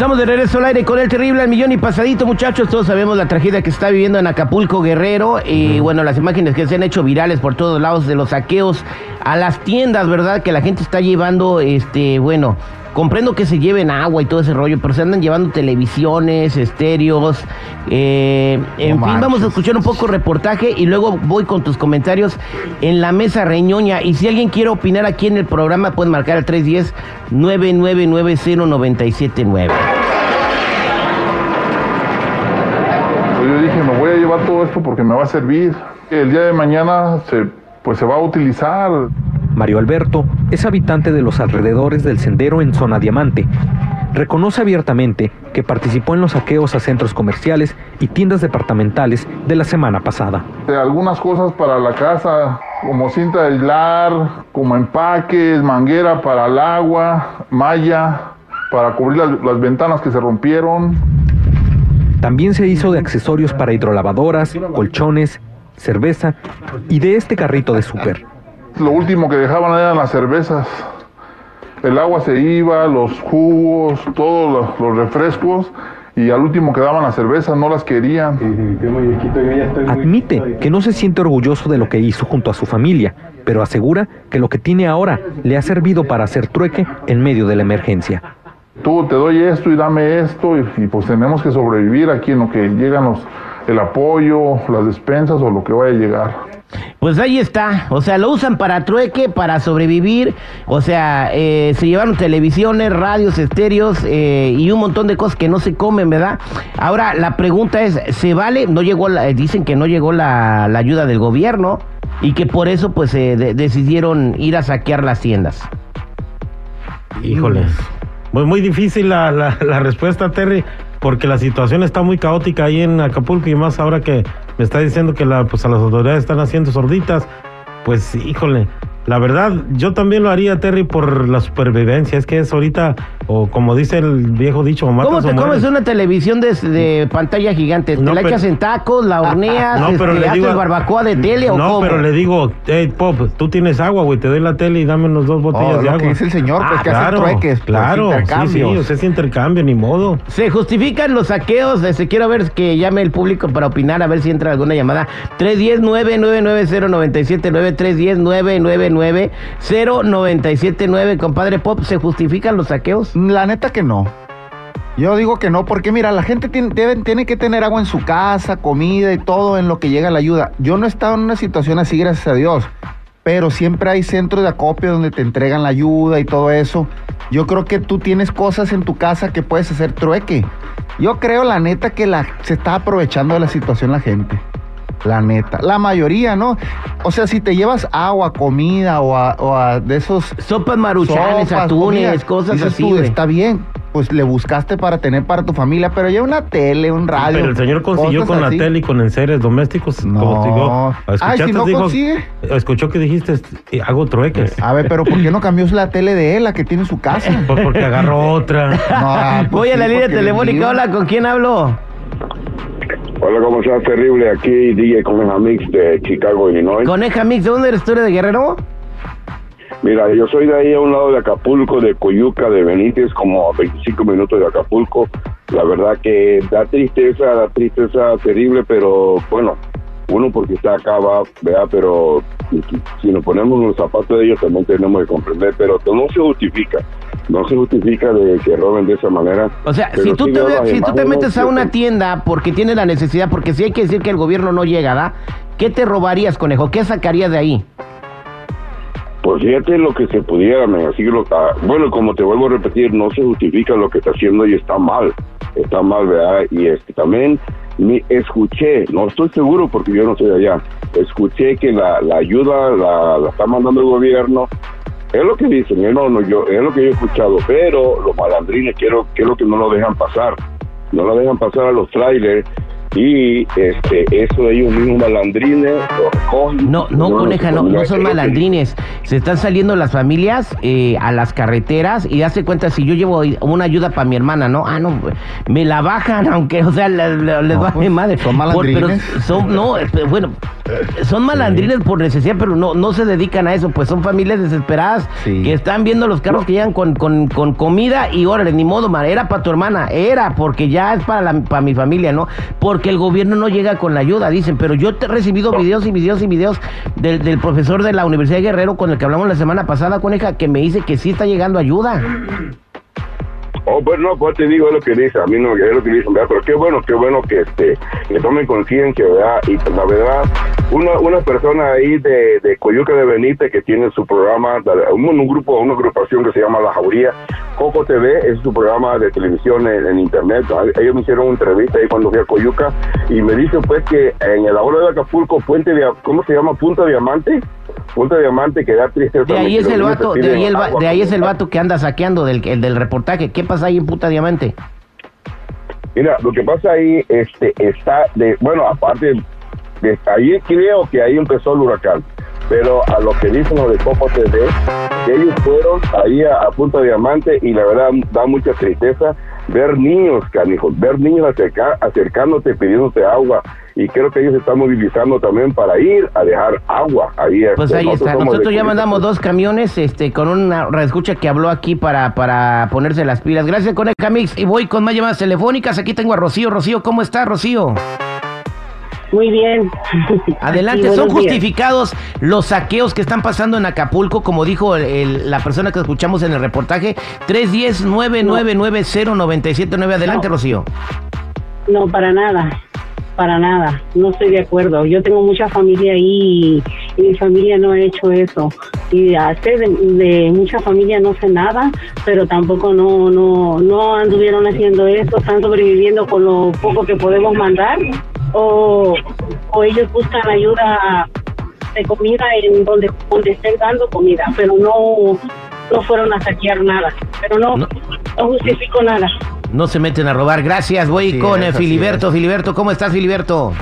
Estamos de regreso al aire con el terrible al millón y pasadito, muchachos. Todos sabemos la tragedia que está viviendo en Acapulco Guerrero. Y bueno, las imágenes que se han hecho virales por todos lados de los saqueos a las tiendas, ¿verdad? Que la gente está llevando, este, bueno, Comprendo que se lleven agua y todo ese rollo, pero se andan llevando televisiones, estéreos. Eh, en fin, vamos a escuchar un poco reportaje y luego voy con tus comentarios en la mesa reñoña. Y si alguien quiere opinar aquí en el programa, pueden marcar al 310-9990-979. Pues yo dije, me voy a llevar todo esto porque me va a servir. El día de mañana se, pues se va a utilizar. Mario Alberto es habitante de los alrededores del sendero en Zona Diamante. Reconoce abiertamente que participó en los saqueos a centros comerciales y tiendas departamentales de la semana pasada. Algunas cosas para la casa, como cinta de aislar, como empaques, manguera para el agua, malla para cubrir las, las ventanas que se rompieron. También se hizo de accesorios para hidrolavadoras, colchones, cerveza y de este carrito de súper. Lo último que dejaban eran las cervezas. El agua se iba, los jugos, todos los, los refrescos y al último quedaban las cervezas, no las querían. Admite que no se siente orgulloso de lo que hizo junto a su familia, pero asegura que lo que tiene ahora le ha servido para hacer trueque en medio de la emergencia. Tú te doy esto y dame esto y, y pues tenemos que sobrevivir aquí en lo que llegan los, el apoyo, las despensas o lo que vaya a llegar. Pues ahí está, o sea, lo usan para trueque, para sobrevivir, o sea, eh, se llevaron televisiones, radios, estéreos eh, y un montón de cosas que no se comen, ¿verdad? Ahora, la pregunta es, ¿se vale? No llegó, la, dicen que no llegó la, la, ayuda del gobierno y que por eso pues eh, de, decidieron ir a saquear las tiendas. Híjoles, pues muy difícil la, la, la respuesta, Terry porque la situación está muy caótica ahí en Acapulco y más ahora que me está diciendo que la, pues a las autoridades están haciendo sorditas, pues híjole, la verdad, yo también lo haría, Terry, por la supervivencia. Es que es ahorita, o como dice el viejo dicho, o ¿Cómo te comes una televisión de, de pantalla gigante? ¿Te no, la pero, echas en tacos, la horneas, no, pero este, le digo, barbacoa de tele no, o cómo? pero le digo, hey, Pop, tú tienes agua, güey, te doy la tele y dame unos dos botellas oh, de agua. que dice el señor, pues ah, que claro, hace trueques, Claro, sí, sí, o sea, ese intercambio, ni modo. Se justifican los saqueos, este, quiero ver que llame el público para opinar, a ver si entra alguna llamada. 310-999-0979, 310-999 0979, compadre Pop, ¿se justifican los saqueos? La neta que no. Yo digo que no, porque mira, la gente tiene, debe, tiene, que tener agua en su casa, comida y todo en lo que llega la ayuda. Yo no he estado en una situación así, gracias a Dios, pero siempre hay centros de acopio donde te entregan la ayuda y todo eso. Yo creo que tú tienes cosas en tu casa que puedes hacer trueque. Yo creo, la neta, que la, se está aprovechando de la situación la gente. La neta. La mayoría, ¿no? O sea, si te llevas agua, comida o a, o a de esos. Sopas maruchanes, sopas, atunes, comida, cosas así. Tú, está bien. Pues le buscaste para tener para tu familia, pero ya una tele, un radio. Pero el señor consiguió con así. la tele y con enseres domésticos. No. Consiguió. Ay, si no dijo, consigue. Escuchó que dijiste, hago trueques. A ver, pero ¿por qué no cambió la tele de él, la que tiene en su casa? Pues porque agarró otra. No, pues Voy sí, a la línea telefónica. Hola, ¿con quién hablo? Hola, ¿cómo estás? Terrible. Aquí DJ Coneja Mix de Chicago, Illinois. Coneja Mix, ¿de dónde eres tú? ¿De Guerrero? Mira, yo soy de ahí a un lado de Acapulco, de Coyuca, de Benítez, como a 25 minutos de Acapulco. La verdad que da tristeza, da tristeza terrible, pero bueno, uno porque está acá va, vea, pero si nos ponemos en los zapatos de ellos también tenemos que comprender, pero no se justifica. No se justifica de que roben de esa manera. O sea, si tú, te, si tú te metes a una tienda porque tienes la necesidad, porque si hay que decir que el gobierno no llega, ¿da? ¿Qué te robarías, conejo? ¿Qué sacarías de ahí? Pues fíjate lo que se pudiera, me así lo, ah, bueno, como te vuelvo a repetir, no se justifica lo que está haciendo y está mal, está mal, ¿verdad? Y este también me escuché, no estoy seguro porque yo no estoy allá, escuché que la, la ayuda la, la, está mandando el gobierno, es lo que dicen, no, no, yo, es lo que yo he escuchado, pero los malandrines quiero, lo que no lo dejan pasar, no lo dejan pasar a los trailers y este eso ellos mismos malandrines lo recogen. No, no, coneja, no, no son malandrines. Se están saliendo las familias eh, a las carreteras y hace cuenta si yo llevo una ayuda para mi hermana, ¿no? Ah, no, me la bajan, aunque, o sea, le- le- les No, va pues, madre. son Por- pero malandrines. son, no, eh, bueno, son malandrines por necesidad, pero no, no se dedican a eso, pues son familias desesperadas Sí. que están viendo los carros que llegan con, con, con comida y órale, ni modo, man, era para tu hermana, era porque ya es para, la- para mi familia, ¿no? Porque el gobierno no llega con la ayuda, dicen, pero yo te he recibido videos y videos y videos del, del profesor de la Universidad de Guerrero con el que hablamos la semana pasada, coneja, que me dice que sí está llegando ayuda. Oh, pues no, pues te digo lo que dice, a mí no es lo que dicen, ¿verdad? Pero qué bueno, qué bueno que este que tomen conciencia, ¿verdad? Y pues la verdad, una, una persona ahí de, de Coyuca de Benítez que tiene su programa, un, un grupo, una agrupación que se llama La Jauría, Coco TV, es su programa de televisión en, internet. Ellos me hicieron una entrevista ahí cuando fui a Coyuca y me dicen pues que en el ahora de Acapulco, Puente de, ¿cómo se llama? Punta Diamante. Punta Diamante que da tristeza. De ahí es el vato, de ahí, el va- de ahí es el vato que anda saqueando del, el del reportaje. ¿Qué pasa ahí en puta diamante? Mira, lo que pasa ahí este, está, de, bueno, aparte, de, ahí creo que ahí empezó el huracán, pero a lo que dicen los de Coco TV, ellos fueron ahí a, a Punta Diamante y la verdad da mucha tristeza ver niños, canijos, ver niños acerca, acercándote, pidiéndote agua. Y creo que ellos se están movilizando también para ir a dejar agua ahí. Pues Este, ahí está. Nosotros ya mandamos dos camiones este, con una escucha que habló aquí para, para ponerse las pilas. Gracias, Coneja Mix. Y voy con más llamadas telefónicas. Aquí tengo a Rocío. Rocío, ¿cómo está, Rocío? Muy bien. Adelante, Sí, ¿son días. justificados los saqueos que están pasando en Acapulco, como dijo el- el- la persona que escuchamos en el reportaje? 310-999-0979. Adelante, Rocío. No, para nada. Para nada. No estoy de acuerdo. Yo tengo mucha familia ahí y, y mi familia no ha hecho eso. Y hacer de, de mucha familia no sé nada, pero tampoco no, no, no anduvieron haciendo eso. Están sobreviviendo con lo poco que podemos mandar o, o ellos buscan ayuda de comida en donde, donde estén dando comida, pero no, no fueron a saquear nada. Pero no, No. no justifico nada. No se meten a robar. Gracias, voy Sí, con eh, Filiberto. Filiberto, ¿cómo estás, Filiberto?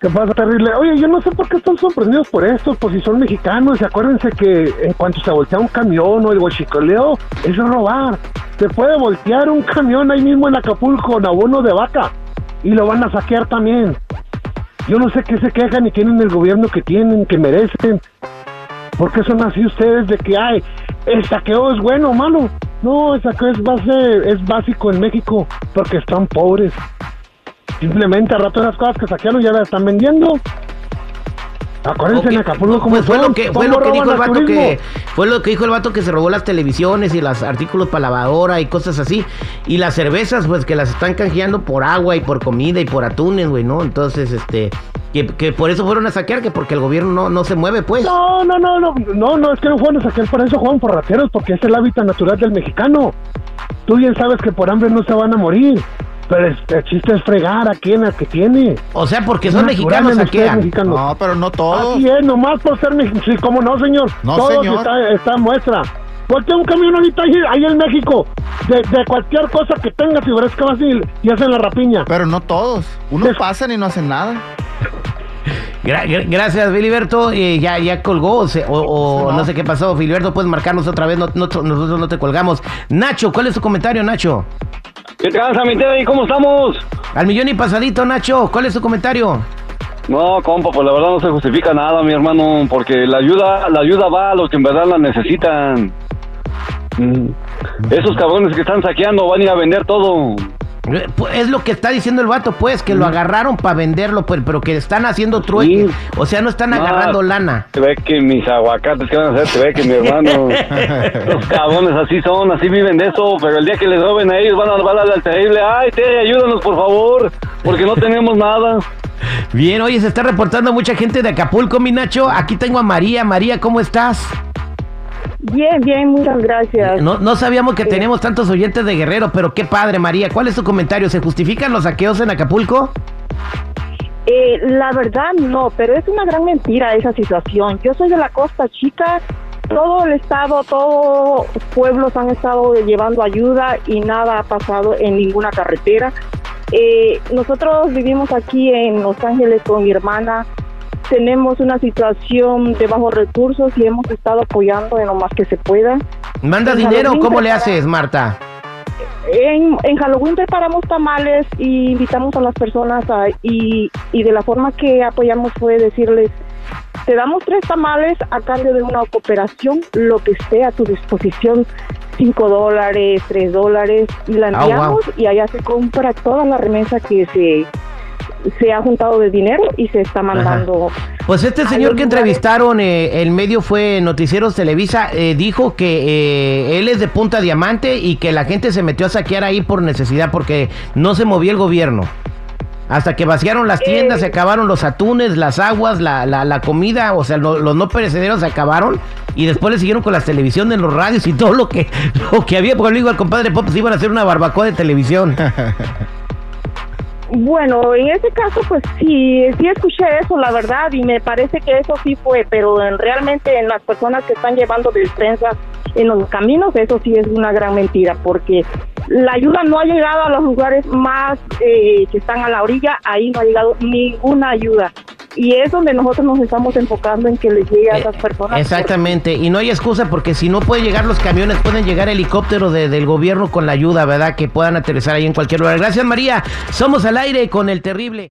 ¿Qué pasa, terrible? Oye, yo no sé por qué están sorprendidos por esto, pues si son mexicanos, y acuérdense que en cuanto se voltea un camión o el huachicoleo, es robar. Se puede voltear un camión ahí mismo en Acapulco con abono de vaca y lo van a saquear también. Yo no sé qué se quejan y tienen el gobierno que tienen, que merecen. ¿Por qué son así ustedes de que, ay, el saqueo es bueno o malo? No, el saqueo es, base, es básico en México porque están pobres. Simplemente a rato las cosas que saquearon ya las están vendiendo. Acuérdense en Ok, Acapulco cómo pues fue son, lo que fue lo que dijo el vato que fue lo que dijo el vato que se robó las televisiones y los artículos para lavadora y cosas así. Y las cervezas pues que las están canjeando por agua y por comida y por atunes güey no entonces este que, que por eso fueron a saquear que porque el gobierno no, no se mueve pues. No, no, no, no, no, no, es que no juegan a saquear por eso, juegan por rateros, porque es el hábitat natural del mexicano. Tú bien sabes que por hambre no se van a morir, pero el chiste es fregar a quien, al que tiene. o sea porque son natural mexicanos saquean mexicanos. No, pero no todos. Así es, nomás por ser mexicano. Sí, cómo no, señor. No, Todos señor. Está, está en muestra. Voltea un camión ahorita ahí, ahí en México, de, de cualquier cosa que tengas y verás que vas y, y hacen la rapiña. Pero no todos. Unos Es- pasan y no hacen nada. Gra- gra- gracias Filiberto Eh, ya ya colgó o, se- o- o no. no. sé qué pasó Filiberto puedes marcarnos otra vez no- no- nosotros no te colgamos Nacho ¿cuál es tu comentario Nacho? ¿Qué tranza, mi Teddy? ¿Cómo estamos? al millón y pasadito Nacho ¿cuál es tu comentario? No, compa, pues la verdad no se justifica nada, mi hermano, porque la ayuda, la ayuda va a los que en verdad la necesitan. Mm. Esos cabrones que están saqueando van a ir a vender todo. Pues, Es lo que está diciendo el vato, pues, que lo agarraron para venderlo, pues, pero que están haciendo trueque. Sí. O sea, no están agarrando lana. Se ve que mis aguacates que van a hacer, se ve que mi hermano, los cabrones así son, así viven de eso, pero el día que les roben a ellos van a hablar al terrible, ay, Teddy, ayúdanos por favor, porque no tenemos nada. Bien, oye, se está reportando mucha gente de Acapulco, mi Nacho. Aquí tengo a María. María, ¿cómo estás? Bien, bien, muchas gracias. No, no sabíamos que teníamos tantos oyentes de Guerrero, pero qué padre, María. ¿Cuál es tu comentario? ¿Se justifican los saqueos en Acapulco? Eh, la verdad no, pero es una gran mentira esa situación. Yo soy de la Costa Chica, todo el estado, todos pueblos han estado llevando ayuda y nada ha pasado en ninguna carretera. Eh, nosotros vivimos aquí en Los Ángeles con mi hermana. Tenemos una situación de bajos recursos y hemos estado apoyando en lo más que se pueda. ¿Manda En dinero Halloween cómo le haces, Marta? En, en Halloween preparamos tamales y invitamos a las personas a- y, y de la forma que apoyamos fue decirles, te damos tres tamales a cambio de una cooperación, lo que esté a tu disposición, cinco dólares, tres dólares, y la Ah, enviamos wow. y allá se compra toda la remesa que se, se ha juntado de dinero y se está mandando. Pues este señor que entrevistaron, eh, el medio fue Noticieros Televisa, eh, dijo que eh, él es de Punta Diamante y que la gente se metió a saquear ahí por necesidad porque no se movía el gobierno. Hasta que vaciaron las tiendas, Eh. se acabaron los atunes, las aguas, la, la, la comida, o sea, lo- los no perecederos se acabaron y después le siguieron con las televisiones, los radios y todo lo que, lo que había. Porque le digo al compadre Pop, se iban a hacer una barbacoa de televisión. Bueno, en ese caso, pues sí, sí escuché eso, la verdad, y me parece que eso sí fue, pero en, realmente en las personas que están llevando despensas en los caminos, eso sí es una gran mentira, porque la ayuda no ha llegado a los lugares más eh, que están a la orilla, ahí no ha llegado ninguna ayuda. Y es donde nosotros nos estamos enfocando en que les llegue a esas personas. Exactamente, y no hay excusa porque si no pueden llegar los camiones, pueden llegar helicópteros de- del gobierno con la ayuda, ¿verdad? Que puedan aterrizar ahí en cualquier lugar. Gracias María, somos al aire con el terrible.